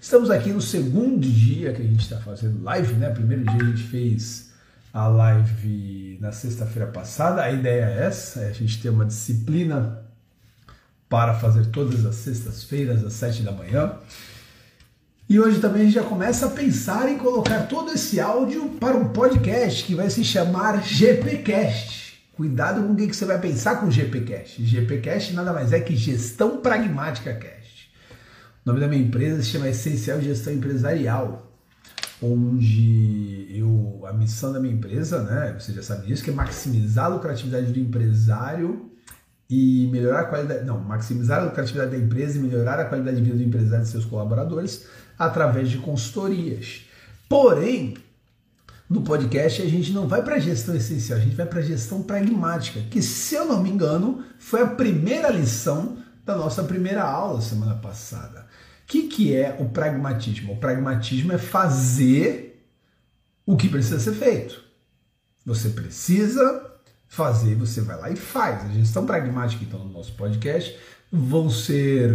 Estamos aqui no segundo dia que a gente está fazendo live, né? Primeiro dia a gente fez a live na sexta-feira passada. A ideia é essa: é a gente ter uma disciplina para fazer todas as sextas-feiras às sete da manhã. E hoje também a gente já começa a pensar em colocar todo esse áudio para um podcast que vai se chamar GPcast. Cuidado com o que você vai pensar com GPcast. GPcast nada mais é que Gestão Pragmática Cast. O nome da minha empresa se chama Essencial Gestão Empresarial, onde eu a missão da minha empresa, né, você já sabe disso, que é maximizar a lucratividade do empresário e melhorar a qualidade, não, maximizar a lucratividade da empresa e melhorar a qualidade de vida do empresário e seus colaboradores através de consultorias. Porém, no podcast a gente não vai para gestão essencial, a gente vai para gestão pragmática, que se eu não me engano, foi a primeira lição da nossa primeira aula semana passada que, que é o pragmatismo? O pragmatismo é fazer o que precisa ser feito. Você precisa fazer, você vai lá e faz. A gestão pragmática, então, no nosso podcast, vão ser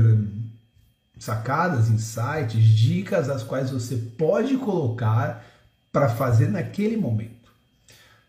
sacadas, insights, dicas as quais você pode colocar para fazer naquele momento.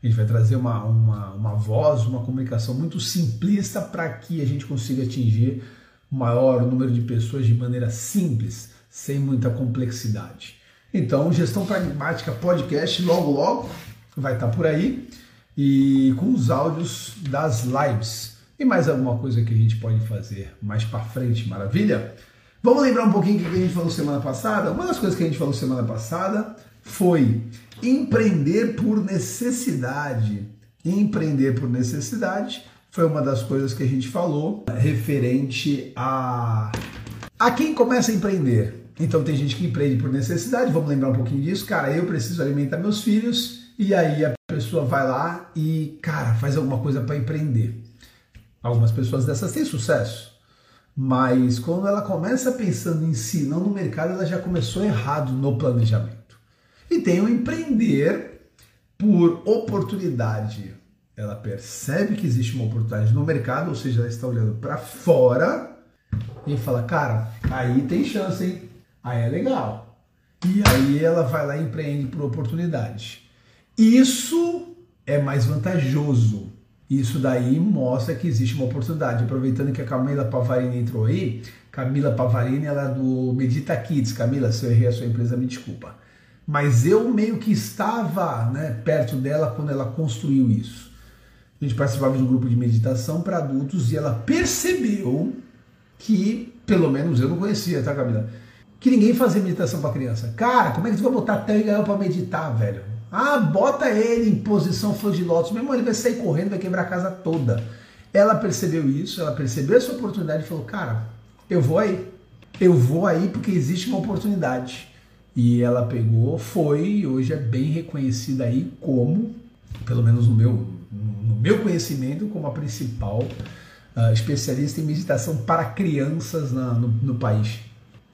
A gente vai trazer uma, uma, uma voz, uma comunicação muito simplista para que a gente consiga atingir maior número de pessoas de maneira simples, sem muita complexidade. Então, Gestão Pragmática Podcast, logo logo, vai estar por aí e com os áudios das lives. E mais alguma coisa que a gente pode fazer mais para frente, maravilha? Vamos lembrar um pouquinho o que a gente falou semana passada? Uma das coisas que a gente falou semana passada foi empreender por necessidade. Empreender por necessidade foi uma das coisas que a gente falou referente a, a quem começa a empreender. Então tem gente que empreende por necessidade, vamos lembrar um pouquinho disso. Cara, eu preciso alimentar meus filhos e aí a pessoa vai lá e, cara, faz alguma coisa para empreender. Algumas pessoas dessas têm sucesso, mas quando ela começa pensando em si, não no mercado, ela já começou errado no planejamento. E tem o empreender por oportunidade ela percebe que existe uma oportunidade no mercado, ou seja, ela está olhando para fora e fala, cara, aí tem chance, hein? Aí é legal. E aí ela vai lá e empreende por oportunidade. Isso é mais vantajoso. Isso daí mostra que existe uma oportunidade. Aproveitando que a Camila Pavarini entrou aí, Camila Pavarini ela é do Medita Kids. Camila, se eu errei a sua empresa, me desculpa. Mas eu meio que estava né, perto dela quando ela construiu isso. A gente participava de um grupo de meditação para adultos e ela percebeu que, pelo menos eu não conhecia, tá, Camila? Que ninguém fazia meditação para criança. Cara, como é que tu vai botar Telegram para meditar, velho? Ah, bota ele em posição flor de lótus. Meu irmão, ele vai sair correndo, vai quebrar a casa toda. Ela percebeu isso, ela percebeu essa oportunidade e falou: Cara, eu vou aí. Eu vou aí porque existe uma oportunidade. E ela pegou, foi e hoje é bem reconhecida aí como, pelo menos no meu, no meu conhecimento, como a principal uh, especialista em meditação para crianças na, no, no país.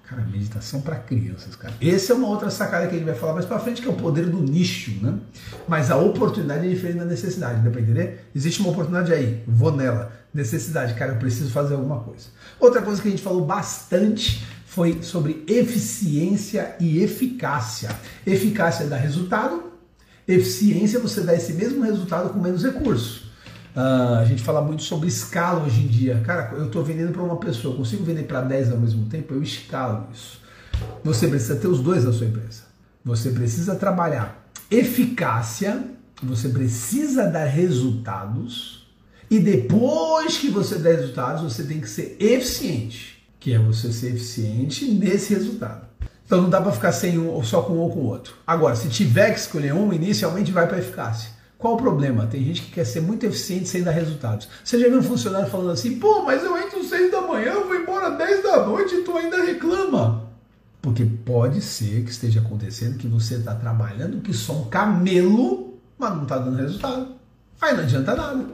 Cara, meditação para crianças, cara. Essa é uma outra sacada que a gente vai falar mais para frente, que é o poder do nicho, né? Mas a oportunidade é diferente da necessidade, dá para entender? Existe uma oportunidade aí, vou nela. Necessidade, cara, eu preciso fazer alguma coisa. Outra coisa que a gente falou bastante foi sobre eficiência e eficácia. Eficácia dá resultado, Eficiência você dá esse mesmo resultado com menos recurso. Uh, a gente fala muito sobre escala hoje em dia. Cara, eu estou vendendo para uma pessoa, consigo vender para 10 ao mesmo tempo, eu escalo isso. Você precisa ter os dois na sua empresa. Você precisa trabalhar eficácia, você precisa dar resultados, e depois que você der resultados, você tem que ser eficiente, que é você ser eficiente nesse resultado. Então não dá para ficar sem um, ou só com um ou com o outro. Agora, se tiver que escolher um, inicialmente vai para eficácia. Qual o problema? Tem gente que quer ser muito eficiente sem dar resultados. Você já viu um funcionário falando assim, pô, mas eu entro 6 da manhã, vou embora 10 da noite e tu ainda reclama. Porque pode ser que esteja acontecendo que você está trabalhando que só um camelo, mas não está dando resultado. Aí não adianta nada.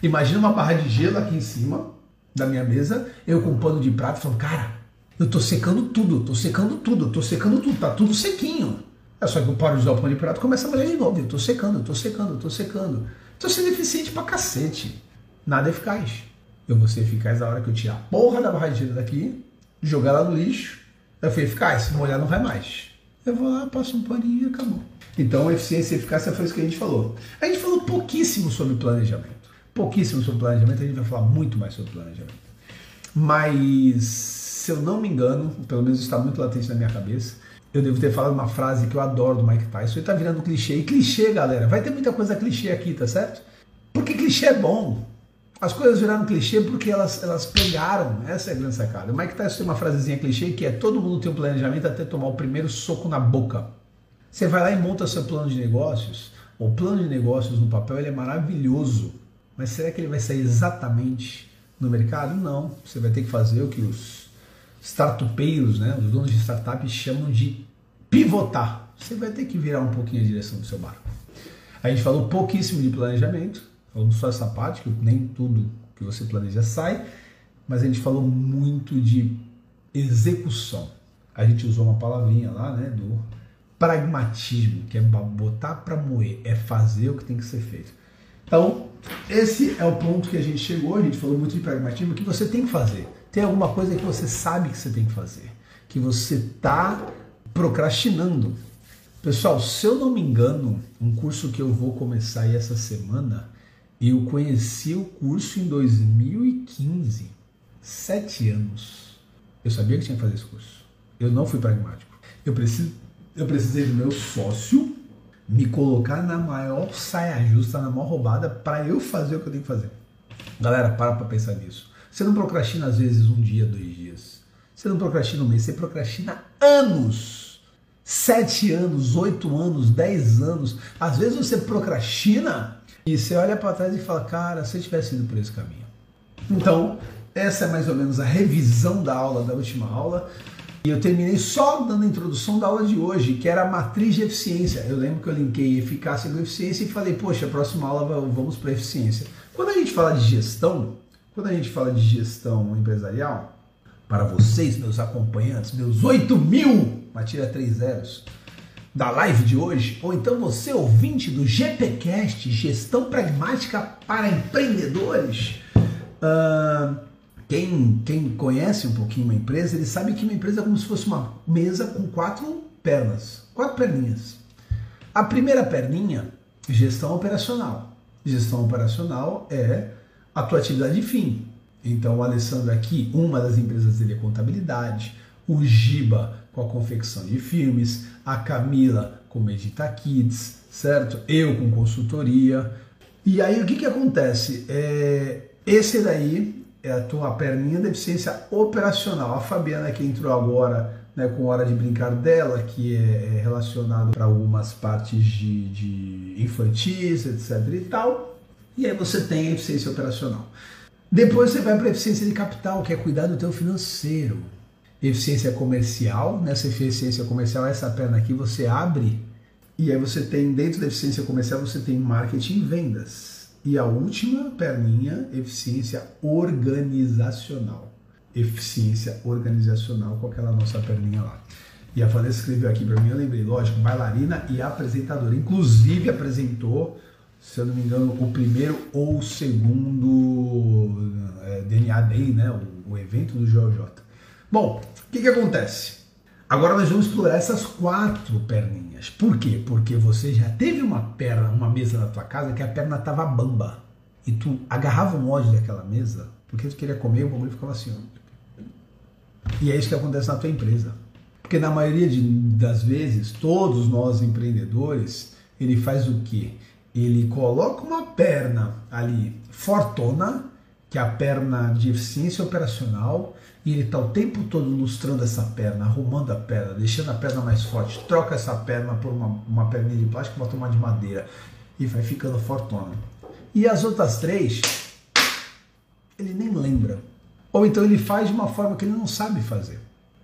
Imagina uma barra de gelo aqui em cima da minha mesa, eu com um pano de prato falando, cara, eu tô secando tudo, tô secando tudo, tô secando tudo, tá tudo sequinho. É só que eu paro de usar o pano de prato começa a molhar de novo. Eu tô secando, eu tô secando, eu tô secando. Tô sendo eficiente pra cacete. Nada eficaz. Eu vou ser eficaz na hora que eu tirar a porra da barra de gelo daqui, jogar ela no lixo Eu fui eficaz, molhar não vai mais. Eu vou lá, passo um paninho e acabou. Então, eficiência e eficácia foi isso que a gente falou. A gente falou pouquíssimo sobre planejamento. Pouquíssimo sobre planejamento, a gente vai falar muito mais sobre planejamento. Mas, se eu não me engano, pelo menos está muito latente na minha cabeça, eu devo ter falado uma frase que eu adoro do Mike Tyson. Ele tá virando clichê. E clichê, galera, vai ter muita coisa clichê aqui, tá certo? Porque clichê é bom. As coisas viraram clichê porque elas, elas pegaram. Essa é a grande sacada. O Mike Tyson tem uma frasezinha clichê que é todo mundo tem um planejamento até tomar o primeiro soco na boca. Você vai lá e monta seu plano de negócios. O plano de negócios no papel ele é maravilhoso. Mas será que ele vai sair exatamente no mercado? Não. Você vai ter que fazer o que os startupeiros, né, os donos de startups chamam de pivotar. Você vai ter que virar um pouquinho a direção do seu barco. A gente falou pouquíssimo de planejamento, falamos só essa parte, que nem tudo que você planeja sai, mas a gente falou muito de execução. A gente usou uma palavrinha lá, né, do pragmatismo, que é botar para moer, é fazer o que tem que ser feito. Então, esse é o ponto que a gente chegou, a gente falou muito de pragmatismo, que você tem que fazer. Tem alguma coisa que você sabe que você tem que fazer, que você está procrastinando. Pessoal, se eu não me engano, um curso que eu vou começar aí essa semana, eu conheci o curso em 2015, sete anos. Eu sabia que tinha que fazer esse curso. Eu não fui pragmático. Eu, preciso, eu precisei do meu sócio me colocar na maior saia justa, na maior roubada, para eu fazer o que eu tenho que fazer. Galera, para para pensar nisso. Você não procrastina às vezes um dia, dois dias. Você não procrastina um mês, você procrastina anos. Sete anos, oito anos, dez anos. Às vezes você procrastina e você olha para trás e fala, cara, se eu tivesse ido por esse caminho. Então, essa é mais ou menos a revisão da aula, da última aula. E eu terminei só dando a introdução da aula de hoje, que era a matriz de eficiência. Eu lembro que eu linkei eficácia com eficiência e falei, poxa, a próxima aula vamos para eficiência. Quando a gente fala de gestão, quando a gente fala de gestão empresarial, para vocês, meus acompanhantes, meus 8 mil, tira três zeros, da live de hoje, ou então você ouvinte do GPcast, Gestão Pragmática para Empreendedores, uh, quem, quem conhece um pouquinho uma empresa, ele sabe que uma empresa é como se fosse uma mesa com quatro pernas, quatro perninhas. A primeira perninha, gestão operacional. Gestão operacional é a tua atividade fim. Então o Alessandro aqui, uma das empresas dele é contabilidade, o Giba com a confecção de filmes, a Camila com Medita Kids, certo? Eu com consultoria. E aí o que, que acontece? É, esse daí é a tua perninha de eficiência operacional. A Fabiana que entrou agora né, com hora de brincar dela, que é, é relacionado para algumas partes de, de infantis, etc e tal. E aí você tem a eficiência operacional. Depois você vai para a eficiência de capital, que é cuidar do teu financeiro. Eficiência comercial, nessa eficiência comercial, essa perna aqui você abre e aí você tem, dentro da eficiência comercial, você tem marketing e vendas. E a última perninha, eficiência organizacional. Eficiência organizacional com aquela nossa perninha lá. E a Vanessa escreveu aqui para mim, eu lembrei, lógico, bailarina e apresentadora. Inclusive apresentou se eu não me engano, o primeiro ou o segundo é, DNA Day, né, o, o, evento do JJ. Bom, o que, que acontece? Agora nós vamos explorar essas quatro perninhas. Por quê? Porque você já teve uma perna, uma mesa na tua casa que a perna estava bamba. E tu agarrava o molde daquela mesa porque tu queria comer e o bagulho ficava assim. E é isso que acontece na tua empresa. Porque na maioria de, das vezes, todos nós empreendedores, ele faz o quê? Ele coloca uma perna ali fortona, que é a perna de eficiência operacional, e ele está o tempo todo lustrando essa perna, arrumando a perna, deixando a perna mais forte, troca essa perna por uma, uma perninha de plástico, bota uma de madeira e vai ficando fortona. E as outras três, ele nem lembra. Ou então ele faz de uma forma que ele não sabe fazer.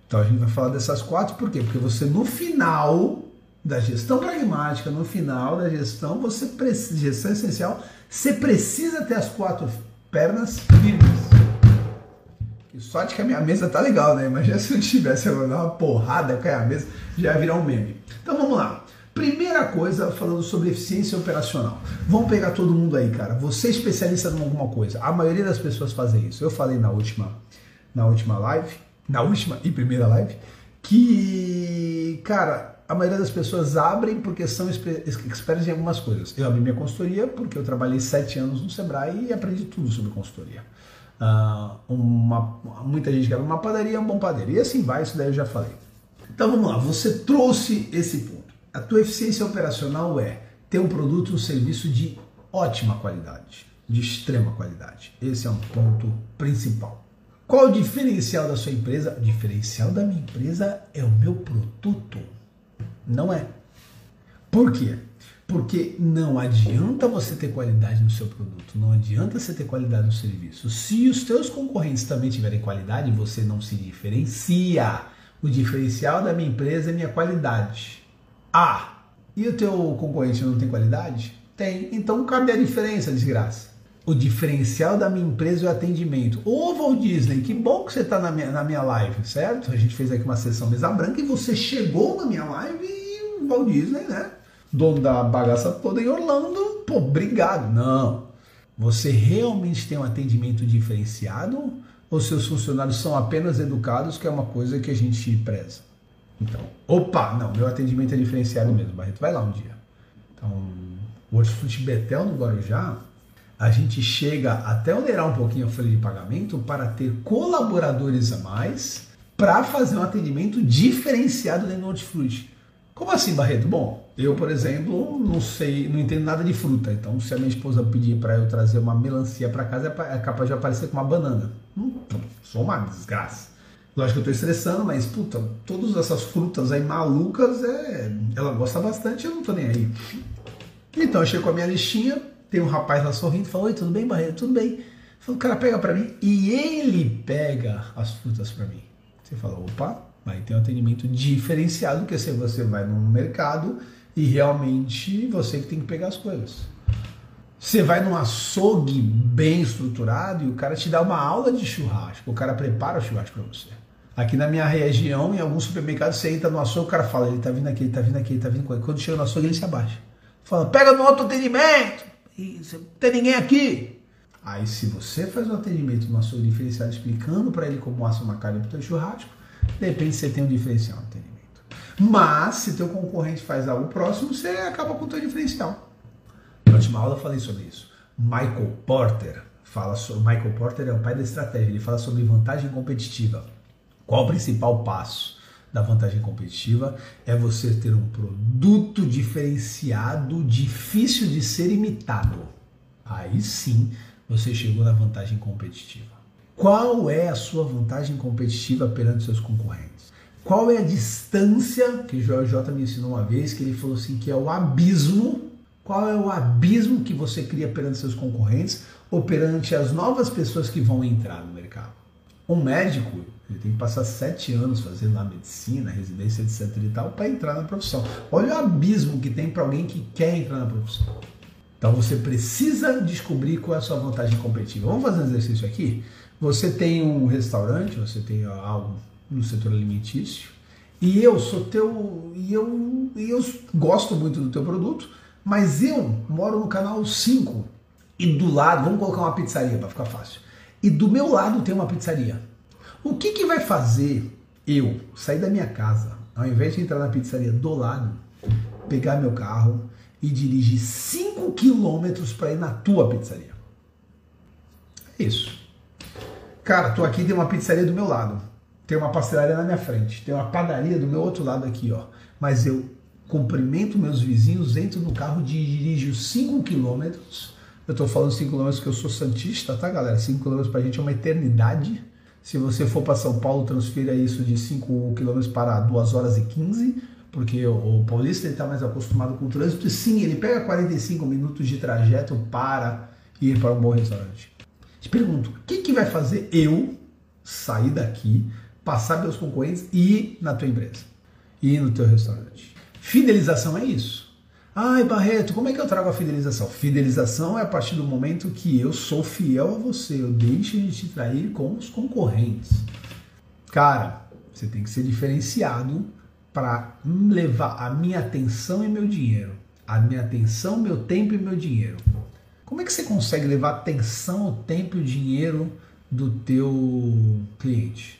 Então a gente vai falar dessas quatro, por quê? Porque você no final da gestão pragmática, no final da gestão, você precisa, gestão essencial, você precisa ter as quatro pernas firmes. Que sorte que a minha mesa tá legal, né? Imagina se eu tivesse uma porrada com a mesa, já ia virar um meme. Então vamos lá. Primeira coisa, falando sobre eficiência operacional. Vamos pegar todo mundo aí, cara. Você é especialista em alguma coisa. A maioria das pessoas fazem isso. Eu falei na última, na última live, na última e primeira live, que, cara, a maioria das pessoas abrem porque são expertos em algumas coisas. Eu abri minha consultoria porque eu trabalhei sete anos no Sebrae e aprendi tudo sobre consultoria. Uh, uma, muita gente quer uma padaria, um bom padeiro. E assim vai, isso daí eu já falei. Então vamos lá, você trouxe esse ponto. A tua eficiência operacional é ter um produto um serviço de ótima qualidade, de extrema qualidade. Esse é um ponto principal. Qual o diferencial da sua empresa? O diferencial da minha empresa é o meu produto. Não é. Por quê? Porque não adianta você ter qualidade no seu produto, não adianta você ter qualidade no serviço. Se os teus concorrentes também tiverem qualidade, você não se diferencia. O diferencial da minha empresa é minha qualidade. Ah, e o teu concorrente não tem qualidade? Tem. Então cadê a diferença, desgraça? O diferencial da minha empresa é o atendimento. Ô Walt Disney, que bom que você está na minha, na minha live, certo? A gente fez aqui uma sessão mesa branca e você chegou na minha live e o Walt Disney, né? Dono da bagaça toda em Orlando, pô, obrigado. Não. Você realmente tem um atendimento diferenciado ou seus funcionários são apenas educados, que é uma coisa que a gente preza? Então, opa, não, meu atendimento é diferenciado mesmo, Barreto, vai lá um dia. Então, o Hortifruti Betel no Guarujá, a gente chega até onerar um pouquinho a folha de pagamento para ter colaboradores a mais para fazer um atendimento diferenciado dentro do Hortifruti. Como assim, Barreto? Bom, eu, por exemplo, não sei, não entendo nada de fruta. Então, se a minha esposa pedir para eu trazer uma melancia para casa, é, é capaz de aparecer com uma banana. Hum, sou uma desgraça. Lógico que eu estou estressando, mas puta, todas essas frutas aí malucas, é, ela gosta bastante, eu não tô nem aí. Então eu chego com a minha listinha, tem um rapaz lá sorrindo, fala, oi, tudo bem, Barreto? Tudo bem. Falo, o cara pega para mim e ele pega as frutas para mim. Você fala, opa, vai ter um atendimento diferenciado, que se você vai no mercado e realmente você que tem que pegar as coisas. Você vai num açougue bem estruturado e o cara te dá uma aula de churrasco, o cara prepara o churrasco para você. Aqui na minha região, em alguns supermercados, você entra no açougue, o cara fala, ele tá vindo aqui, ele tá vindo aqui, ele tá vindo aqui. Quando chega no açougue, ele se abaixa. Fala, pega no outro atendimento, tem ninguém aqui. Aí se você faz um atendimento no açougue diferenciado explicando para ele como assa uma carne para o churrasco, de repente você tem um diferencial no atendimento. Mas se teu concorrente faz algo próximo, você acaba com o teu diferencial. Na última aula eu falei sobre isso. Michael Porter fala sobre Michael Porter é o pai da estratégia, ele fala sobre vantagem competitiva. Qual o principal passo da vantagem competitiva? É você ter um produto diferenciado, difícil de ser imitado. Aí sim você chegou na vantagem competitiva. Qual é a sua vantagem competitiva perante seus concorrentes? Qual é a distância que o J me ensinou uma vez, que ele falou assim que é o abismo. Qual é o abismo que você cria perante seus concorrentes ou perante as novas pessoas que vão entrar no mercado? Um médico, ele tem que passar sete anos fazendo lá medicina, residência, etc e tal, para entrar na profissão. Olha o abismo que tem para alguém que quer entrar na profissão. Então você precisa descobrir qual é a sua vantagem competitiva. Vamos fazer um exercício aqui? Você tem um restaurante, você tem algo no setor alimentício, e eu sou teu. E eu, e eu gosto muito do teu produto, mas eu moro no canal 5. E do lado, vamos colocar uma pizzaria para ficar fácil. E do meu lado tem uma pizzaria. O que, que vai fazer eu sair da minha casa, ao invés de entrar na pizzaria do lado, pegar meu carro e dirigir 5 quilômetros para ir na tua pizzaria? É isso. Cara, tô aqui, tem uma pizzaria do meu lado, tem uma pastelaria na minha frente, tem uma padaria do meu outro lado aqui, ó. Mas eu cumprimento meus vizinhos, entro no carro, dirijo 5 quilômetros. Eu tô falando 5 quilômetros porque eu sou santista, tá, galera? 5 quilômetros pra gente é uma eternidade. Se você for para São Paulo, transfira isso de 5 quilômetros para 2 horas e 15, porque o paulista está mais acostumado com o trânsito. E sim, ele pega 45 minutos de trajeto para ir para um bom restaurante. Te pergunto, o que, que vai fazer eu sair daqui, passar pelos concorrentes e ir na tua empresa? Ir no teu restaurante? Fidelização é isso. Ai, Barreto, como é que eu trago a fidelização? Fidelização é a partir do momento que eu sou fiel a você, eu deixo de te trair com os concorrentes. Cara, você tem que ser diferenciado para levar a minha atenção e meu dinheiro. A minha atenção, meu tempo e meu dinheiro. Como é que você consegue levar atenção, o tempo e o dinheiro do teu cliente?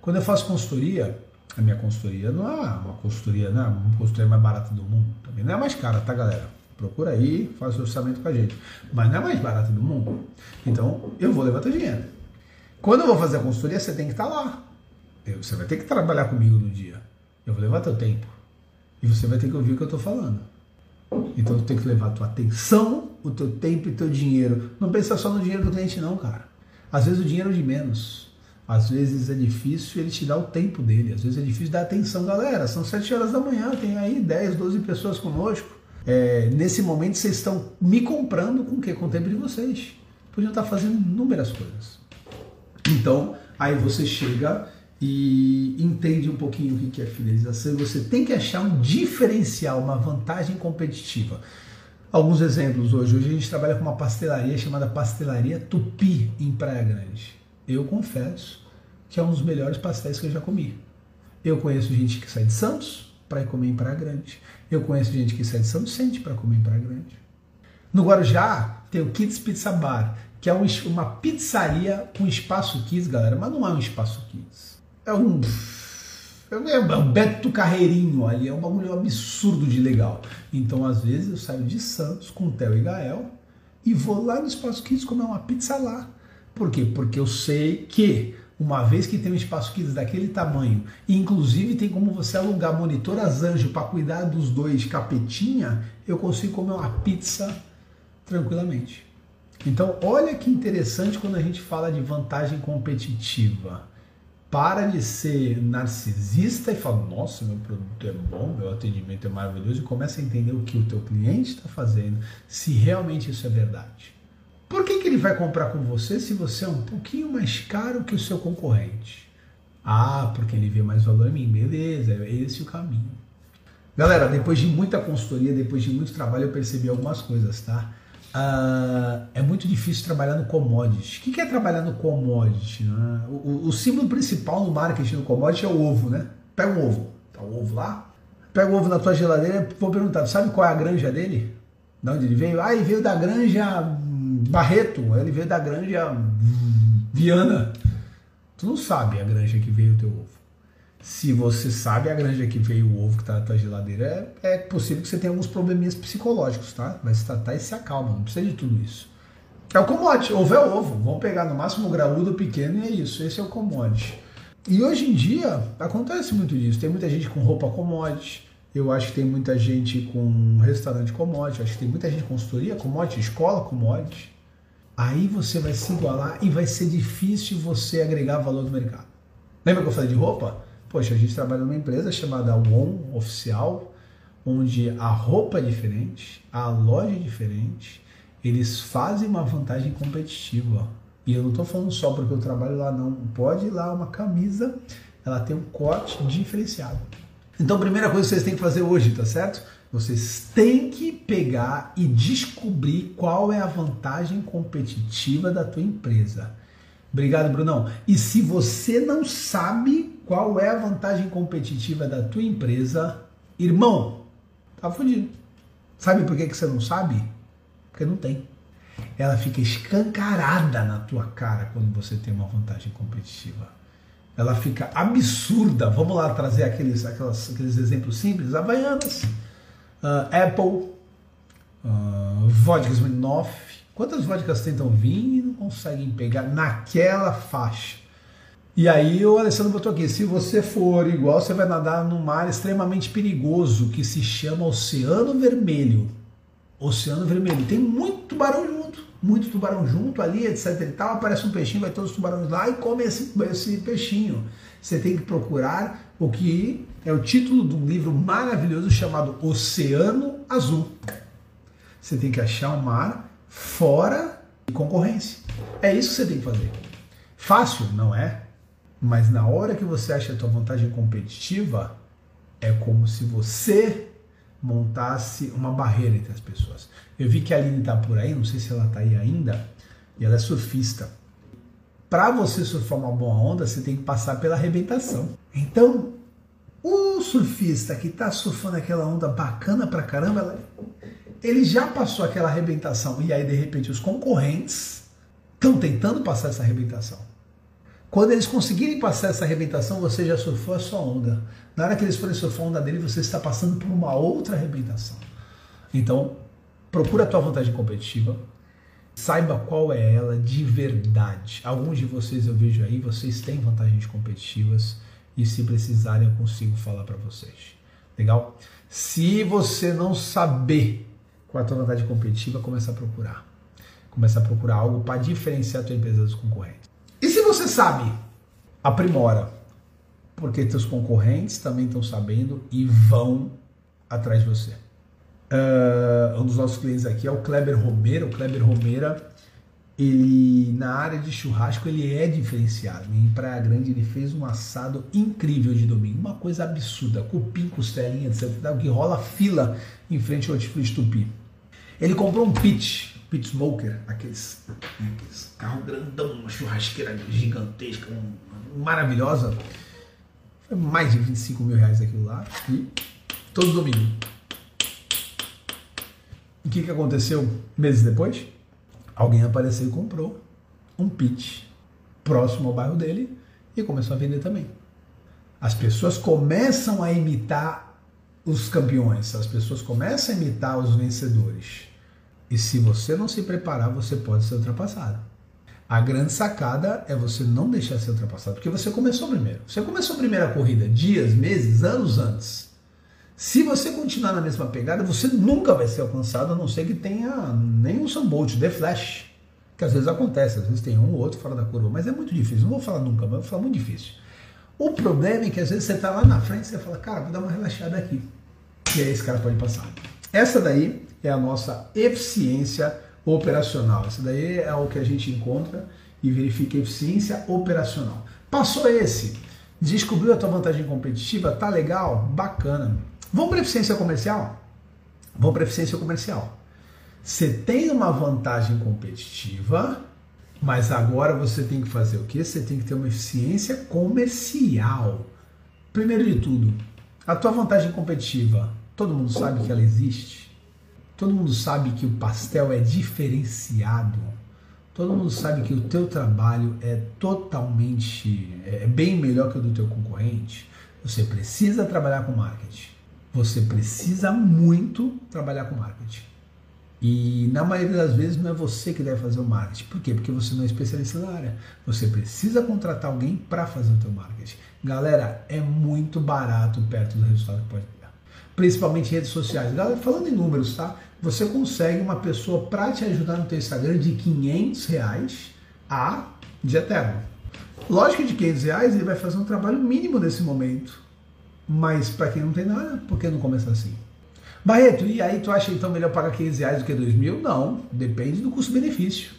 Quando eu faço consultoria, A minha consultoria não é uma consultoria, não é uma consultoria mais barata do mundo. Também não é mais cara, tá, galera? Procura aí, faz o orçamento com a gente. Mas não é mais barata do mundo. Então, eu vou levar teu dinheiro. Quando eu vou fazer a consultoria, você tem que estar lá. Você vai ter que trabalhar comigo no dia. Eu vou levar teu tempo. E você vai ter que ouvir o que eu estou falando. Então, tu tem que levar a tua atenção, o teu tempo e teu dinheiro. Não pensa só no dinheiro do cliente, não, cara. Às vezes o dinheiro é de menos. Às vezes é difícil ele te dar o tempo dele. Às vezes é difícil dar atenção. Galera, são 7 horas da manhã, tem aí 10, 12 pessoas conosco. É, nesse momento vocês estão me comprando com o quê? Com o tempo de vocês. Podiam estar fazendo inúmeras coisas. Então, aí você chega e entende um pouquinho o que é fidelização e você tem que achar um diferencial, uma vantagem competitiva. Alguns exemplos hoje. Hoje a gente trabalha com uma pastelaria chamada Pastelaria Tupi em Praia Grande. Eu confesso que é um dos melhores pastéis que eu já comi. Eu conheço gente que sai de Santos para comer em Praia Grande. Eu conheço gente que sai de São Vicente para comer em Praia Grande. No Guarujá tem o Kids Pizza Bar, que é uma pizzaria com espaço kids, galera, mas não é um espaço kids. É um é um Beto Carreirinho ali, é um bagulho absurdo de legal. Então, às vezes, eu saio de Santos com o Theo e Gael e vou lá no Espaço Kids comer uma pizza lá. Por quê? Porque eu sei que, uma vez que tem um Espaço Kids daquele tamanho, inclusive tem como você alugar monitor Azanjo para cuidar dos dois capetinha, eu consigo comer uma pizza tranquilamente. Então, olha que interessante quando a gente fala de vantagem competitiva para de ser narcisista e fala, nossa, meu produto é bom, meu atendimento é maravilhoso, e começa a entender o que o teu cliente está fazendo, se realmente isso é verdade. Por que, que ele vai comprar com você se você é um pouquinho mais caro que o seu concorrente? Ah, porque ele vê mais valor em mim. Beleza, é esse o caminho. Galera, depois de muita consultoria, depois de muito trabalho, eu percebi algumas coisas, tá? Uh, é muito difícil trabalhar no commodity. O que é trabalhar no commodity? Né? O, o, símbolo principal no marketing do commodity é o ovo, né? Pega um ovo, tá o ovo lá, pega o ovo na tua geladeira, vou perguntar, sabe qual é a granja dele? De onde ele veio? Ah, ele veio da granja Barreto, ele veio da granja Viana. Tu não sabe a granja que veio o teu ovo. Se você sabe a granja que veio o ovo que está na tua geladeira, é, é, possível que você tenha alguns probleminhas psicológicos, tá? Vai se tratar e se acalma, não precisa de tudo isso. É o commodity, ovo é ovo. Vamos pegar no máximo graúdo pequeno e é isso. Esse é o commodity. E hoje em dia acontece muito disso. Tem muita gente com roupa commodity. Eu acho que tem muita gente com restaurante commodity. Acho que tem muita gente com consultoria commodity, escola commodity. Aí você vai se igualar e vai ser difícil você agregar valor no mercado. Lembra que eu falei de roupa? Poxa, a gente trabalha numa empresa chamada One Oficial, onde a roupa é diferente, a loja é diferente, eles fazem uma vantagem competitiva. E eu não estou falando só porque eu trabalho lá, não. Pode ir lá uma camisa, ela tem um corte diferenciado. Então, primeira coisa que vocês têm que fazer hoje, tá certo? Vocês têm que pegar e descobrir qual é a vantagem competitiva da tua empresa. Obrigado, Brunão. E se você não sabe qual é a vantagem competitiva da tua empresa, irmão, tá fudido. Sabe por que, que você não sabe? Porque não tem. Ela fica escancarada na tua cara quando você tem uma vantagem competitiva. Ela fica absurda. Vamos lá trazer aqueles, aquelas, aqueles exemplos simples. Havaianas, Apple, uh, vodka Smirnoff. Quantas vodkas tentam vir e não conseguem pegar naquela faixa? E aí o Alessandro botou aqui, se você for igual, você vai nadar num mar extremamente perigoso que se chama Oceano Vermelho. Oceano Vermelho. Tem muito tubarão junto, muito tubarão junto ali, etc e tal. Aparece um peixinho, vai todos os tubarões lá e come esse, esse peixinho. Você tem que procurar o que é o título de um livro maravilhoso chamado Oceano Azul. Você tem que achar um mar fora de concorrência. É isso que você tem que fazer. Fácil? Não é. Mas na hora que você acha a tua vantagem competitiva, é como se você montasse uma barreira entre as pessoas. Eu vi que a Aline está por aí, não sei se ela está aí ainda, e ela é surfista. Para você surfar uma boa onda, você tem que passar pela arrebentação. Então, o surfista que está surfando aquela onda bacana pra caramba, ele já passou aquela arrebentação e aí de repente os concorrentes estão tentando passar essa arrebentação. Quando eles conseguirem passar essa arrebentação, você já surfou a sua onda. Na hora que eles forem surfar a onda dele, você está passando por uma outra arrebentação. Então, procura a tua vantagem competitiva, saiba qual é ela de verdade. Alguns de vocês eu vejo aí, vocês têm vantagens competitivas e se precisarem eu consigo falar para vocês. Legal? Se você não saber qual é a tua vantagem competitiva, começa a procurar. Começa a procurar algo para diferenciar a tua empresa dos concorrentes. E se você sabe, aprimora. Porque teus concorrentes também estão sabendo e vão atrás de você. Uh, um dos nossos clientes aqui é o Kleber Romeira. O Kleber Romeira, ele na área de churrasco, ele é diferenciado. Em Praia Grande, ele fez um assado incrível de domingo, uma coisa absurda, cupim, costelinha, etc. Que rola fila em frente ao Hortifruti Tupi. Ele comprou um pitch, pit smoker, aqueles, aqueles carro grandão, uma churrasqueira gigantesca, maravilhosa. Foi mais de 25 mil reais aquilo lá. E todo domingo. O que, que aconteceu meses depois? Alguém apareceu e comprou um pitch próximo ao bairro dele e começou a vender também. As pessoas começam a imitar os campeões, as pessoas começam a imitar os vencedores. E se você não se preparar, você pode ser ultrapassado. A grande sacada é você não deixar ser ultrapassado, porque você começou primeiro. Você começou a primeira corrida dias, meses, anos antes. Se você continuar na mesma pegada, você nunca vai ser alcançado, a não ser que tenha nem Bolt, The Flash, que às vezes acontece, às vezes tem um ou outro fora da curva, mas é muito difícil. Não vou falar nunca, mas vou falar muito difícil. O problema é que às vezes você está lá na frente e você fala, cara, vou dar uma relaxada aqui. E aí esse cara pode passar. Essa daí é a nossa eficiência operacional. Essa daí é o que a gente encontra e verifica eficiência operacional. Passou esse, descobriu a tua vantagem competitiva, tá legal? Bacana. Vamos para eficiência comercial? Vamos para eficiência comercial. Você tem uma vantagem competitiva, mas agora você tem que fazer o quê? Você tem que ter uma eficiência comercial. Primeiro de tudo, a tua vantagem competitiva, todo mundo sabe que ela existe? Todo mundo sabe que o pastel é diferenciado? Todo mundo sabe que o teu trabalho é totalmente, é bem melhor que o do teu concorrente? Você precisa trabalhar com marketing você precisa muito trabalhar com marketing. E na maioria das vezes não é você que deve fazer o marketing. Por quê? Porque você não é especialista na área. Você precisa contratar alguém para fazer o teu marketing. Galera, é muito barato perto do resultado que pode ter. Principalmente redes sociais. Galera, falando em números, tá? Você consegue uma pessoa para te ajudar no teu Instagram de 500 reais a de eterno. Lógico que de 500 reais ele vai fazer um trabalho mínimo nesse momento mas para quem não tem nada, por que não começar assim? Barreto, e aí tu acha então melhor pagar 500 reais do que 2 mil? Não, depende do custo-benefício.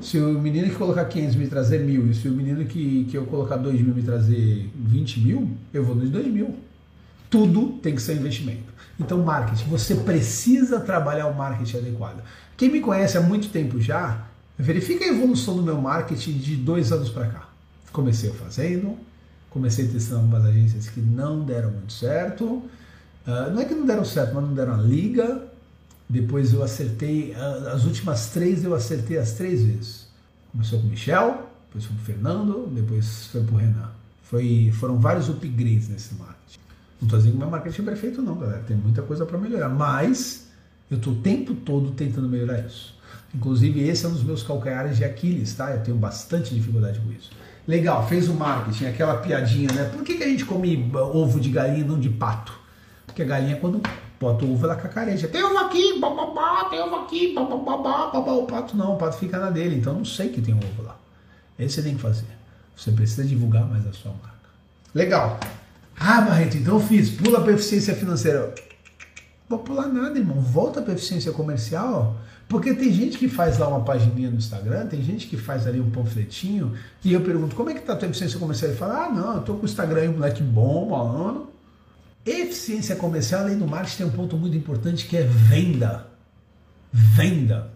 Se o menino que colocar 500 me trazer mil, e se o menino que, que eu colocar 2 mil me trazer 20 mil, eu vou nos 2 mil. Tudo tem que ser investimento. Então, marketing, você precisa trabalhar o marketing adequado. Quem me conhece há muito tempo já, verifica a evolução do meu marketing de dois anos para cá. Comecei fazendo, comecei testando algumas agências que não deram muito certo. Uh, não é que não deram certo, mas não deram a liga. Depois eu acertei, uh, as últimas três eu acertei as três vezes. Começou com o Michel, depois foi com o Fernando, depois foi para o Renan. Foi, foram vários upgrades nesse marketing. Não estou dizendo que meu marketing é perfeito, não, galera. Tem muita coisa para melhorar, mas eu estou o tempo todo tentando melhorar isso. Inclusive, esse é um dos meus calcanhares de Aquiles, tá? Eu tenho bastante dificuldade com isso. Legal, fez o marketing, aquela piadinha, né? Por que, que a gente come ovo de galinha e não de pato? Porque a galinha, quando bota o ovo, ela cacareja. Tem ovo aqui, bababá, tem ovo aqui, bababá, babá. O pato não, o pato fica na dele, então não sei que tem um ovo lá. Isso você tem que fazer. Você precisa divulgar mais a sua marca. Legal. Ah, Barreto, então fiz. Pula para eficiência financeira. Não vou pular nada, irmão. Volta para eficiência comercial. Porque tem gente que faz lá uma pagininha no Instagram, tem gente que faz ali um panfletinho, e eu pergunto, como é que tá a tua eficiência comercial? Ele fala, ah, não, eu tô com o Instagram aí, um moleque bom, falando. Eficiência comercial, além do marketing, tem um ponto muito importante que é venda. Venda.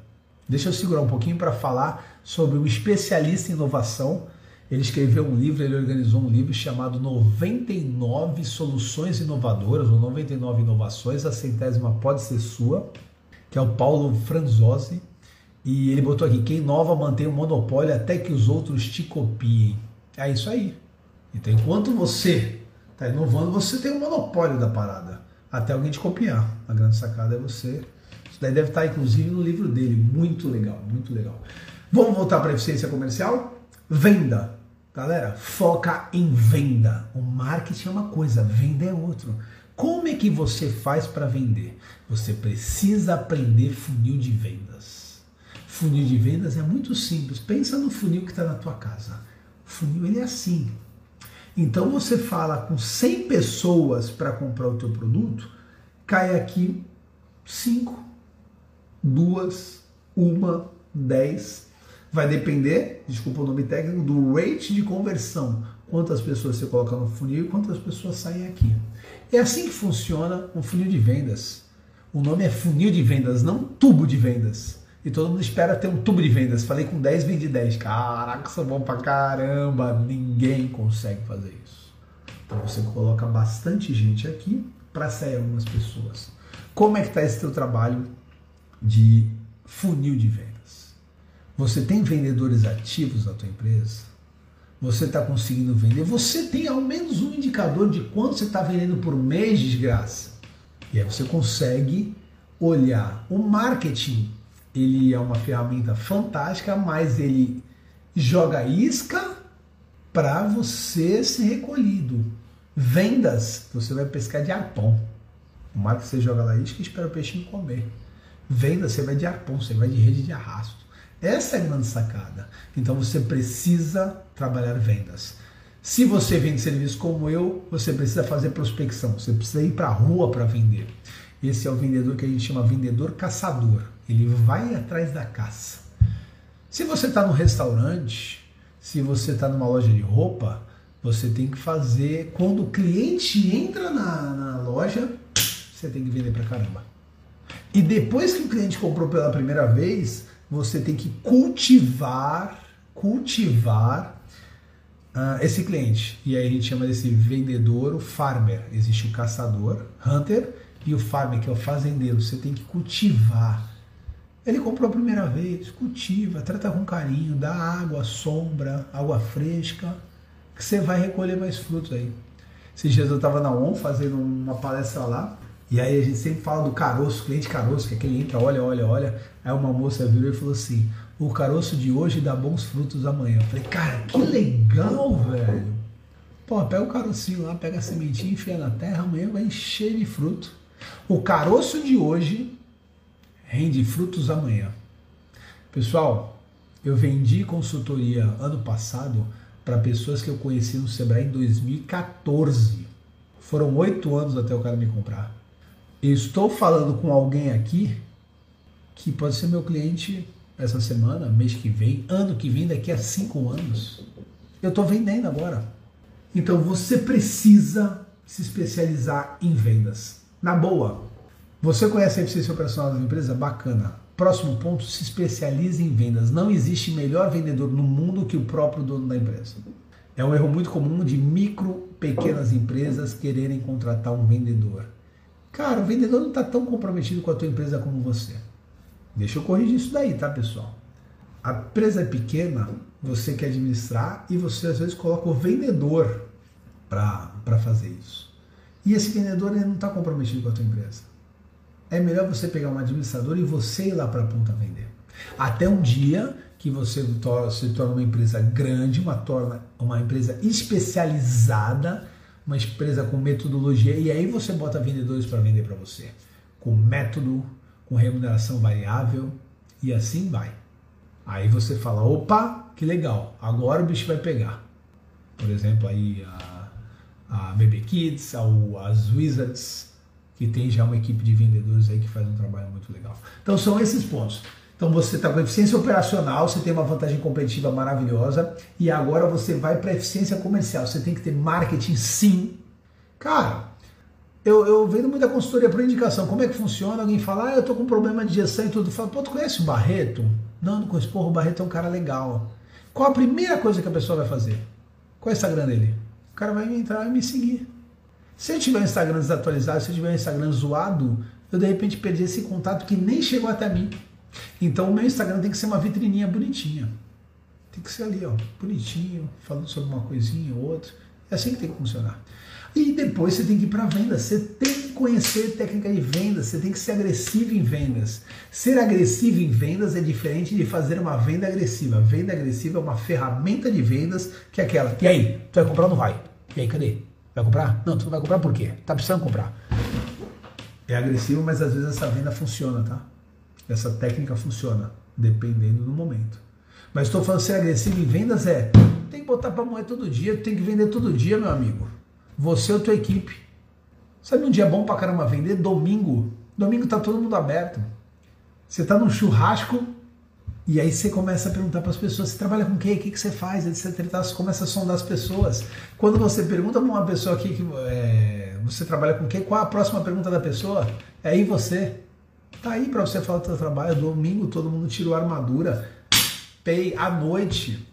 Deixa eu segurar um pouquinho para falar sobre um especialista em inovação. Ele escreveu um livro, ele organizou um livro chamado 99 Soluções Inovadoras, ou 99 Inovações, a centésima pode ser sua que é o Paulo Franzosi. E ele botou aqui: quem inova mantém o monopólio até que os outros te copiem. É isso aí. Então, enquanto você está inovando, você tem o monopólio da parada. Até alguém te copiar. A grande sacada é você. Isso daí deve estar, inclusive, no livro dele. Muito legal, muito legal. Vamos voltar para a eficiência comercial? Venda. Galera, foca em venda. O marketing é uma coisa, venda é outro. Como é que você faz para vender? Você precisa aprender funil de vendas. Funil de vendas é muito simples. Pensa no funil que está na tua casa. O funil ele é assim. Então você fala com 100 pessoas para comprar o teu produto, cai aqui 5, 2, 1, 10. Vai depender, desculpa o nome técnico, do rate de conversão. Quantas pessoas você coloca no funil e quantas pessoas saem aqui. É assim que funciona um funil de vendas. O nome é funil de vendas, não tubo de vendas. E todo mundo espera ter um tubo de vendas. Falei com 10, vendi 10. Caraca, sou bom pra caramba. Ninguém consegue fazer isso. Então você coloca bastante gente aqui para sair algumas pessoas. Como é que está esse teu trabalho de funil de vendas? Você tem vendedores ativos na tua empresa? Você está conseguindo vender, você tem ao menos um indicador de quanto você está vendendo por mês de graça. E aí você consegue olhar. O marketing, ele é uma ferramenta fantástica, mas ele joga isca para você ser recolhido. Vendas, você vai pescar de arpão. O marketing você joga lá isca e espera o peixinho comer. Vendas, você vai de arpão, você vai de rede de arrasto. Essa é a grande sacada. Então você precisa trabalhar vendas. Se você vende serviço como eu, você precisa fazer prospecção, você precisa ir para a rua para vender. Esse é o vendedor que a gente chama vendedor caçador. Ele vai atrás da caça. Se você está no restaurante, se você está numa loja de roupa, você tem que fazer. Quando o cliente entra na, na loja, você tem que vender para caramba. E depois que o cliente comprou pela primeira vez, você tem que cultivar, cultivar uh, esse cliente. E aí a gente chama desse vendedor o farmer. Existe o caçador, hunter, e o farmer, que é o fazendeiro. Você tem que cultivar. Ele comprou a primeira vez, cultiva, trata com carinho, dá água, sombra, água fresca, que você vai recolher mais frutos aí. Esses dias eu estava na ON fazendo uma palestra lá, e aí a gente sempre fala do caroço, cliente caroço, que é quem entra, olha, olha, olha. Aí uma moça virou e falou assim: o caroço de hoje dá bons frutos amanhã. Eu falei, cara, que legal, velho. Pô, pega o carocinho lá, pega a sementinha, enfia na terra, amanhã vai encher de fruto. O caroço de hoje rende frutos amanhã. Pessoal, eu vendi consultoria ano passado para pessoas que eu conheci no Sebrae em 2014. Foram oito anos até o cara me comprar. Eu estou falando com alguém aqui que pode ser meu cliente essa semana, mês que vem, ano que vem, daqui a cinco anos. Eu estou vendendo agora. Então você precisa se especializar em vendas. Na boa, você conhece a eficiência operacional da empresa? Bacana. Próximo ponto, se especialize em vendas. Não existe melhor vendedor no mundo que o próprio dono da empresa. É um erro muito comum de micro, pequenas empresas quererem contratar um vendedor. Cara, o vendedor não está tão comprometido com a tua empresa como você. Deixa eu corrigir isso daí, tá, pessoal? A empresa é pequena, você quer administrar e você às vezes coloca o vendedor para fazer isso. E esse vendedor ele não está comprometido com a tua empresa. É melhor você pegar um administrador e você ir lá para a ponta vender. Até um dia que você se torna uma empresa grande, uma, torna, uma empresa especializada uma empresa com metodologia e aí você bota vendedores para vender para você, com método, com remuneração variável e assim vai. Aí você fala, opa, que legal, agora o bicho vai pegar. Por exemplo, aí a, a BB Kids, a, as Wizards, que tem já uma equipe de vendedores aí que faz um trabalho muito legal. Então são esses pontos. Então você está com eficiência operacional, você tem uma vantagem competitiva maravilhosa e agora você vai para eficiência comercial. Você tem que ter marketing sim. Cara, eu, eu vendo muita consultoria por indicação. Como é que funciona? Alguém fala, ah, eu tô com problema de gestão e tudo. Fala, pô, tu conhece o Barreto? Não, não conheço. Porra, o Barreto é um cara legal. Qual a primeira coisa que a pessoa vai fazer? Qual é o Instagram dele? O cara vai entrar e me seguir. Se eu tiver um Instagram desatualizado, se eu tiver um Instagram zoado, eu de repente perdi esse contato que nem chegou até mim. Então o meu Instagram tem que ser uma vitrininha bonitinha. Tem que ser ali, ó, bonitinho, falando sobre uma coisinha ou outra. É assim que tem que funcionar. E depois você tem que ir para venda. Você tem que conhecer técnica de vendas. Você tem que ser agressivo em vendas. Ser agressivo em vendas é diferente de fazer uma venda agressiva. Venda agressiva é uma ferramenta de vendas que é aquela. E aí, tu vai comprar ou não vai? E aí, cadê? Vai comprar? Não, tu não vai comprar por quê? Tá precisando comprar. É agressivo, mas às vezes essa venda funciona, tá? Essa técnica funciona, dependendo do momento. Mas estou falando ser agressivo em vendas é tem que botar para moer todo dia, tem que vender todo dia, meu amigo. Você ou tua equipe. Sabe um dia bom para caramba vender? Domingo. Domingo tá todo mundo aberto. Você tá num churrasco e aí você começa a perguntar para as pessoas: você trabalha com quê? O que, que você faz? Etc. Você começa a sondar as pessoas. Quando você pergunta para uma pessoa aqui que é, você trabalha com quê? Qual a próxima pergunta da pessoa? É aí você. Tá aí para você falar do seu trabalho. Domingo todo mundo tirou a armadura pay à noite.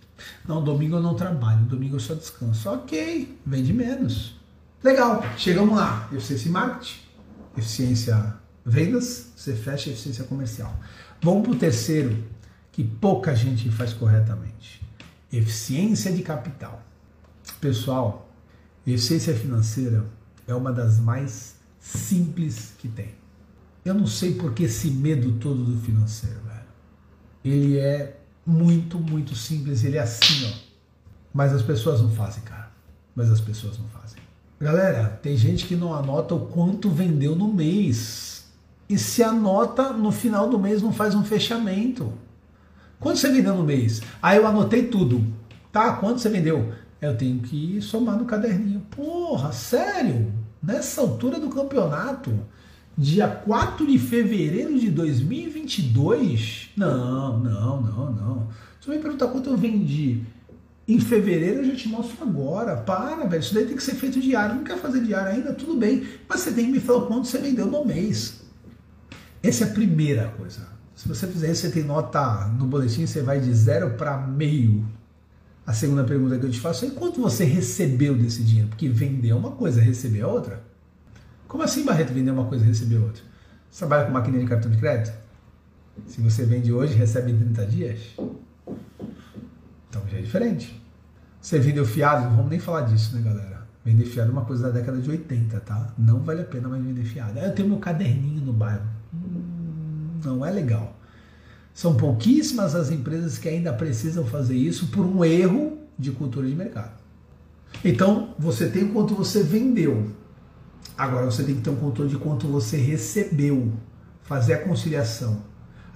Não, domingo eu não trabalho, domingo eu só descanso. Ok, vende menos. Legal, chegamos lá. Eficiência marketing, eficiência vendas, você fecha eficiência comercial. Vamos para o terceiro, que pouca gente faz corretamente. Eficiência de capital. Pessoal, eficiência financeira é uma das mais simples que tem. Eu não sei por que esse medo todo do financeiro, velho. Ele é muito, muito simples. Ele é assim, ó. Mas as pessoas não fazem, cara. Mas as pessoas não fazem. Galera, tem gente que não anota o quanto vendeu no mês. E se anota no final do mês, não faz um fechamento. Quanto você vendeu no mês? Ah, eu anotei tudo. Tá, quanto você vendeu? Eu tenho que somar no caderninho. Porra, sério? Nessa altura do campeonato? Dia 4 de fevereiro de 2022? Não, não, não, não. Você me perguntar quanto eu vendi em fevereiro, eu já te mostro agora. Para, velho. Isso daí tem que ser feito diário. Não quer fazer diário ainda? Tudo bem. Mas você tem que me falar quanto você vendeu no mês. Essa é a primeira coisa. Se você fizer isso, você tem nota no boletim, você vai de zero para meio. A segunda pergunta que eu te faço é quanto você recebeu desse dinheiro? Porque vender é uma coisa, receber é outra. Como assim, Barreto, vender uma coisa e receber outra? Você trabalha com máquina de cartão de crédito? Se você vende hoje, recebe em 30 dias? Então já é diferente. Você vendeu fiado, vamos nem falar disso, né, galera? Vender fiado é uma coisa da década de 80, tá? Não vale a pena mais vender fiado. Eu tenho meu caderninho no bairro. Não é legal. São pouquíssimas as empresas que ainda precisam fazer isso por um erro de cultura de mercado. Então, você tem quanto você vendeu. Agora você tem que ter um controle de quanto você recebeu. Fazer a conciliação.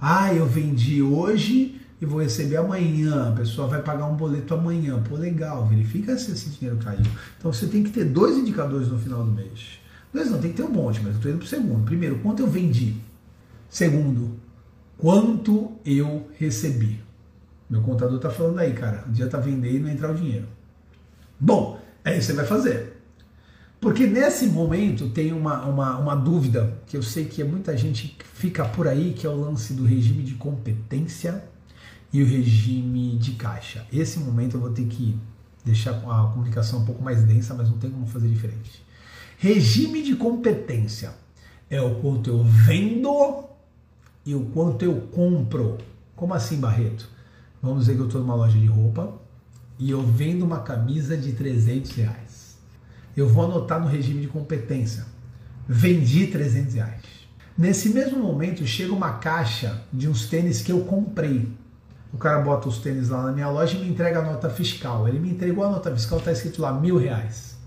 Ah, eu vendi hoje e vou receber amanhã. A pessoa vai pagar um boleto amanhã. Pô, legal, verifica se esse dinheiro caiu. Então você tem que ter dois indicadores no final do mês. Dois não, tem que ter um monte, mas eu estou indo para o segundo. Primeiro, quanto eu vendi? Segundo, quanto eu recebi? Meu contador está falando aí, cara. O dia está vendendo e não entrar o dinheiro. Bom, é isso que você vai fazer. Porque nesse momento tem uma, uma, uma dúvida que eu sei que muita gente fica por aí, que é o lance do regime de competência e o regime de caixa. Esse momento eu vou ter que deixar a comunicação um pouco mais densa, mas não tem como fazer diferente. Regime de competência é o quanto eu vendo e o quanto eu compro. Como assim, Barreto? Vamos dizer que eu estou numa loja de roupa e eu vendo uma camisa de 300 reais eu vou anotar no regime de competência. Vendi 300 reais. Nesse mesmo momento chega uma caixa de uns tênis que eu comprei. O cara bota os tênis lá na minha loja e me entrega a nota fiscal. Ele me entregou a nota fiscal, está escrito lá mil reais.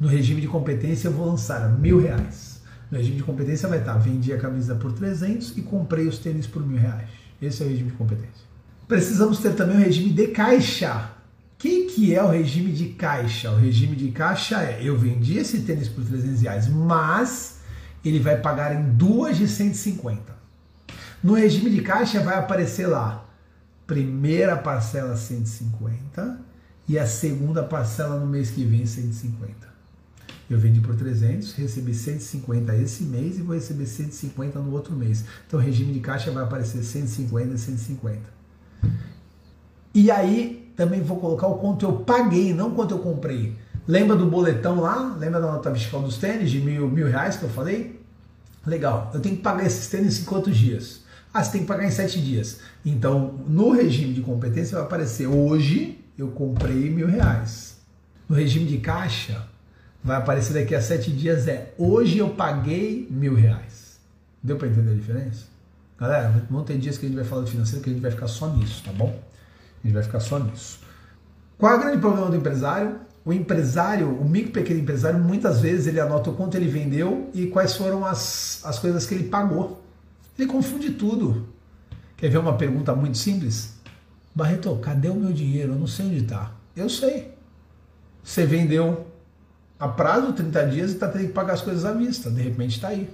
No regime de competência eu vou lançar mil reais. No regime de competência vai estar, vendi a camisa por 300 e comprei os tênis por mil reais. Esse é o regime de competência. Precisamos ter também o regime de caixa que, que é o regime de caixa? O regime de caixa é, eu vendi esse tênis por 300 reais, mas ele vai pagar em duas de 150. No regime de caixa vai aparecer lá, primeira parcela 150 e a segunda parcela no mês que vem 150. Eu vendi por 300, recebi 150 esse mês e vou receber 150 no outro mês. Então o regime de caixa vai aparecer 150 e 150. E aí também vou colocar o quanto eu paguei, não quanto eu comprei. Lembra do boletão lá? Lembra da nota fiscal dos tênis de mil, mil reais que eu falei? Legal, eu tenho que pagar esses tênis em quantos dias? Ah, você tem que pagar em sete dias. Então, no regime de competência vai aparecer hoje eu comprei mil reais. No regime de caixa, vai aparecer daqui a sete dias é hoje eu paguei mil reais. Deu para entender a diferença? Galera, vão ter dias que a gente vai falar de financeiro que a gente vai ficar só nisso, tá bom? A gente vai ficar só nisso. Qual é o grande problema do empresário? O empresário, o micro pequeno empresário, muitas vezes ele anota o quanto ele vendeu e quais foram as, as coisas que ele pagou. Ele confunde tudo. Quer ver uma pergunta muito simples? Barreto, cadê o meu dinheiro? Eu não sei onde está. Eu sei. Você vendeu a prazo, 30 dias, e está tendo que pagar as coisas à vista. De repente está aí.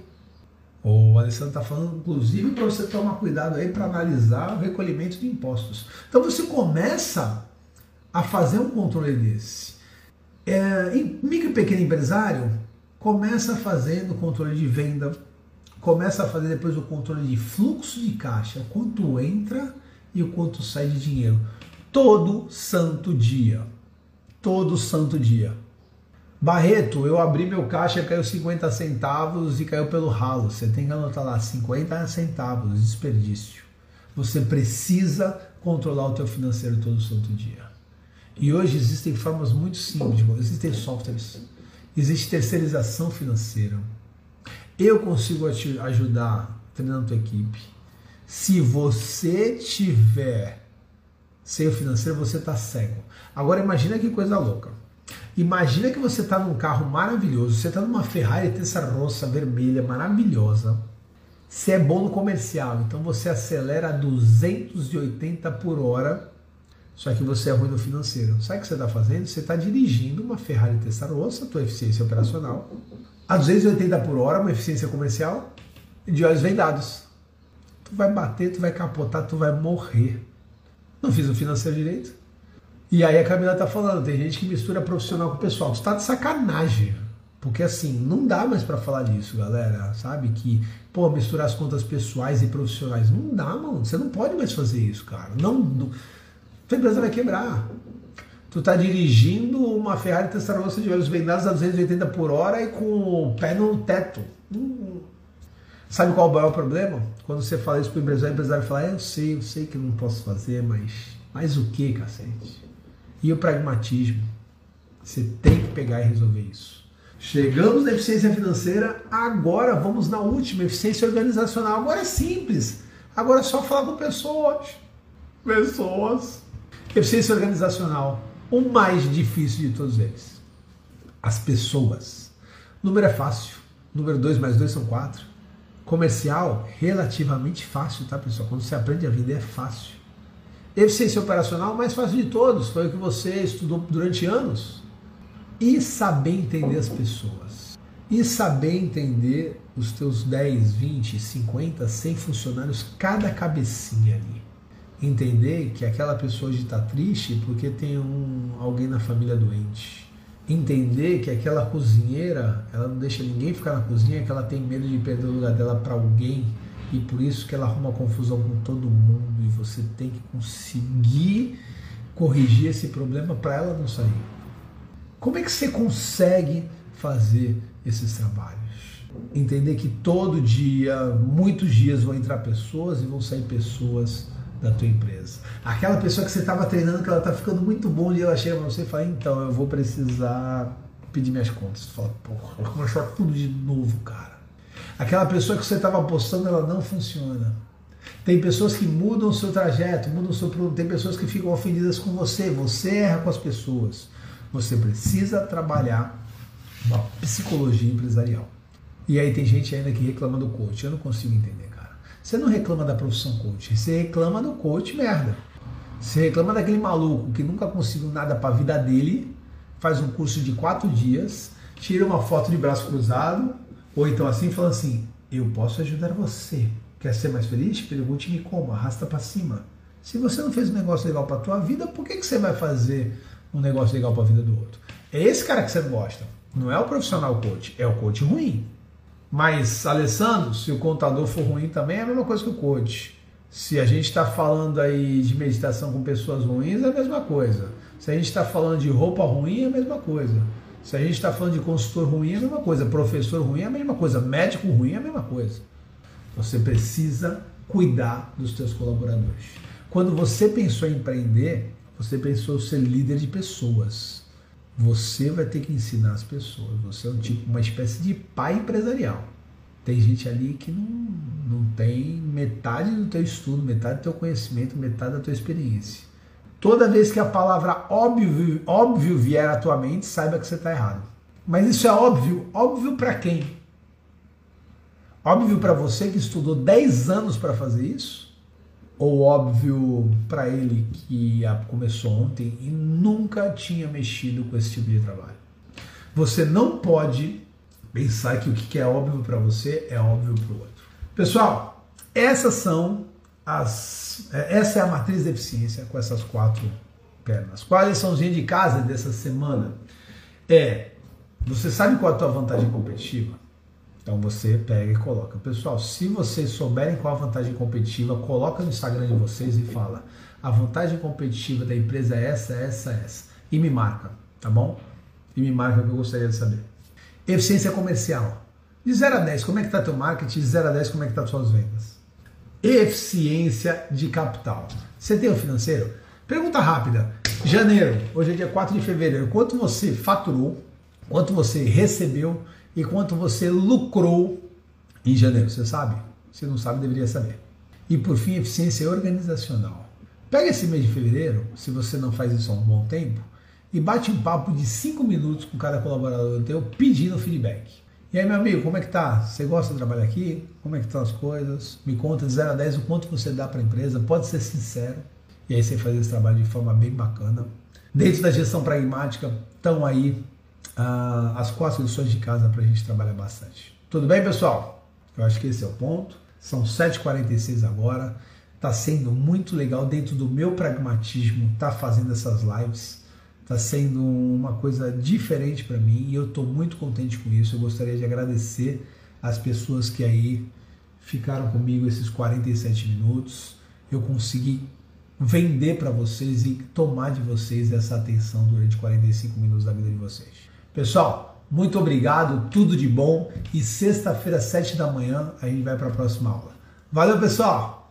O Alessandro está falando, inclusive, para você tomar cuidado aí para analisar o recolhimento de impostos. Então você começa a fazer um controle desse. É, micro e pequeno empresário, começa fazendo controle de venda, começa a fazer depois o controle de fluxo de caixa, quanto entra e o quanto sai de dinheiro. Todo santo dia. Todo santo dia. Barreto, eu abri meu caixa, caiu 50 centavos e caiu pelo ralo. Você tem que anotar lá 50 centavos, desperdício. Você precisa controlar o teu financeiro todo santo dia. E hoje existem formas muito simples, existem softwares, existe terceirização financeira. Eu consigo te ajudar treinando tua equipe. Se você tiver sem o financeiro, você está cego. Agora imagina que coisa louca. Imagina que você está num carro maravilhoso, você está numa Ferrari Testarossa vermelha maravilhosa. Você é bom no comercial, então você acelera a 280 por hora, só que você é ruim no financeiro. Sabe o que você está fazendo? Você está dirigindo uma Ferrari Testarossa, tua eficiência operacional, a 280 por hora, uma eficiência comercial, de olhos vendados. Tu vai bater, tu vai capotar, tu vai morrer. Não fiz o financeiro direito. E aí a Camila tá falando, tem gente que mistura profissional com pessoal. Tu tá de sacanagem. Porque assim, não dá mais para falar disso, galera. Sabe? Que, pô, misturar as contas pessoais e profissionais. Não dá, mano. Você não pode mais fazer isso, cara. Não. não... Tua empresa vai quebrar. Tu tá dirigindo uma Ferrari Testarossa de olhos vendados a 280 por hora e com o pé no teto. Hum. Sabe qual é o maior problema? Quando você fala isso pro empresário, o empresário fala, é, eu sei, eu sei que não posso fazer, mas. Mas o que, cacete? E o pragmatismo? Você tem que pegar e resolver isso. Chegamos na eficiência financeira, agora vamos na última, eficiência organizacional. Agora é simples. Agora é só falar com pessoas. Pessoas. Eficiência organizacional o mais difícil de todos eles. As pessoas. Número é fácil. Número 2 mais 2 são 4. Comercial, relativamente fácil, tá, pessoal? Quando você aprende a vender, é fácil. Eficiência operacional, mais fácil de todos. Foi o que você estudou durante anos. E saber entender as pessoas. E saber entender os teus 10, 20, 50, 100 funcionários, cada cabecinha ali entender que aquela pessoa hoje está triste porque tem um, alguém na família doente. Entender que aquela cozinheira, ela não deixa ninguém ficar na cozinha, que ela tem medo de perder o lugar dela para alguém e por isso que ela arruma confusão com todo mundo e você tem que conseguir corrigir esse problema para ela não sair. Como é que você consegue fazer esses trabalhos? Entender que todo dia, muitos dias vão entrar pessoas e vão sair pessoas da tua empresa. Aquela pessoa que você estava treinando, que ela está ficando muito bom e ela chega para você e fala, então, eu vou precisar pedir minhas contas. Tu fala, porra, vou começar tudo de novo, cara. Aquela pessoa que você estava apostando, ela não funciona. Tem pessoas que mudam o seu trajeto, mudam o seu produto, tem pessoas que ficam ofendidas com você, você erra com as pessoas. Você precisa trabalhar uma psicologia empresarial. E aí tem gente ainda que reclama do coach. Eu não consigo entender. Você não reclama da profissão coach, você reclama do coach merda. Você reclama daquele maluco que nunca conseguiu nada para a vida dele, faz um curso de quatro dias, tira uma foto de braço cruzado, ou então assim, fala assim: Eu posso ajudar você. Quer ser mais feliz? Pergunte-me como, arrasta para cima. Se você não fez um negócio legal para tua vida, por que, que você vai fazer um negócio legal para a vida do outro? É esse cara que você gosta. Não é o profissional coach, é o coach ruim. Mas, Alessandro, se o contador for ruim também é a mesma coisa que o coach. Se a gente está falando aí de meditação com pessoas ruins, é a mesma coisa. Se a gente está falando de roupa ruim, é a mesma coisa. Se a gente está falando de consultor ruim, é a mesma coisa. Professor ruim é a mesma coisa. Médico ruim é a mesma coisa. Você precisa cuidar dos teus colaboradores. Quando você pensou em empreender, você pensou ser líder de pessoas. Você vai ter que ensinar as pessoas. Você é um tipo, uma espécie de pai empresarial. Tem gente ali que não, não tem metade do teu estudo, metade do teu conhecimento, metade da tua experiência. Toda vez que a palavra óbvio, óbvio vier à tua mente, saiba que você está errado. Mas isso é óbvio. Óbvio para quem? Óbvio para você que estudou 10 anos para fazer isso? Ou óbvio para ele que começou ontem e nunca tinha mexido com esse tipo de trabalho? Você não pode pensar que o que é óbvio para você é óbvio para o outro. Pessoal, essas são as. É, essa é a matriz de eficiência com essas quatro pernas. Qual a liçãozinha de casa dessa semana? É, você sabe qual é a tua vantagem competitiva? Então você pega e coloca. Pessoal, se vocês souberem qual a vantagem competitiva, coloca no Instagram de vocês e fala: a vantagem competitiva da empresa é essa, essa, essa. E me marca, tá bom? E me marca que eu gostaria de saber. Eficiência comercial. De 0 a 10, como é que está teu marketing? De 0 a 10, como é que tá suas vendas? Eficiência de capital. Você tem o financeiro? Pergunta rápida. Janeiro, hoje é dia 4 de fevereiro. Quanto você faturou? Quanto você recebeu? E quanto você lucrou em janeiro? Você sabe? Se não sabe, deveria saber. E por fim, eficiência organizacional. Pega esse mês de fevereiro, se você não faz isso há um bom tempo, e bate um papo de 5 minutos com cada colaborador teu pedindo feedback. E aí, meu amigo, como é que tá? Você gosta de trabalhar aqui? Como é que estão as coisas? Me conta de 0 a 10 o quanto você dá para a empresa, pode ser sincero. E aí você faz esse trabalho de forma bem bacana. Dentro da gestão pragmática, estão aí ah, as quatro lições de casa para a gente trabalhar bastante. Tudo bem, pessoal? Eu acho que esse é o ponto. São 7h46 agora. Está sendo muito legal dentro do meu pragmatismo tá fazendo essas lives Está sendo uma coisa diferente para mim e eu estou muito contente com isso. Eu gostaria de agradecer as pessoas que aí ficaram comigo esses 47 minutos. Eu consegui vender para vocês e tomar de vocês essa atenção durante 45 minutos da vida de vocês. Pessoal, muito obrigado, tudo de bom e sexta-feira, 7 da manhã, a gente vai para a próxima aula. Valeu, pessoal!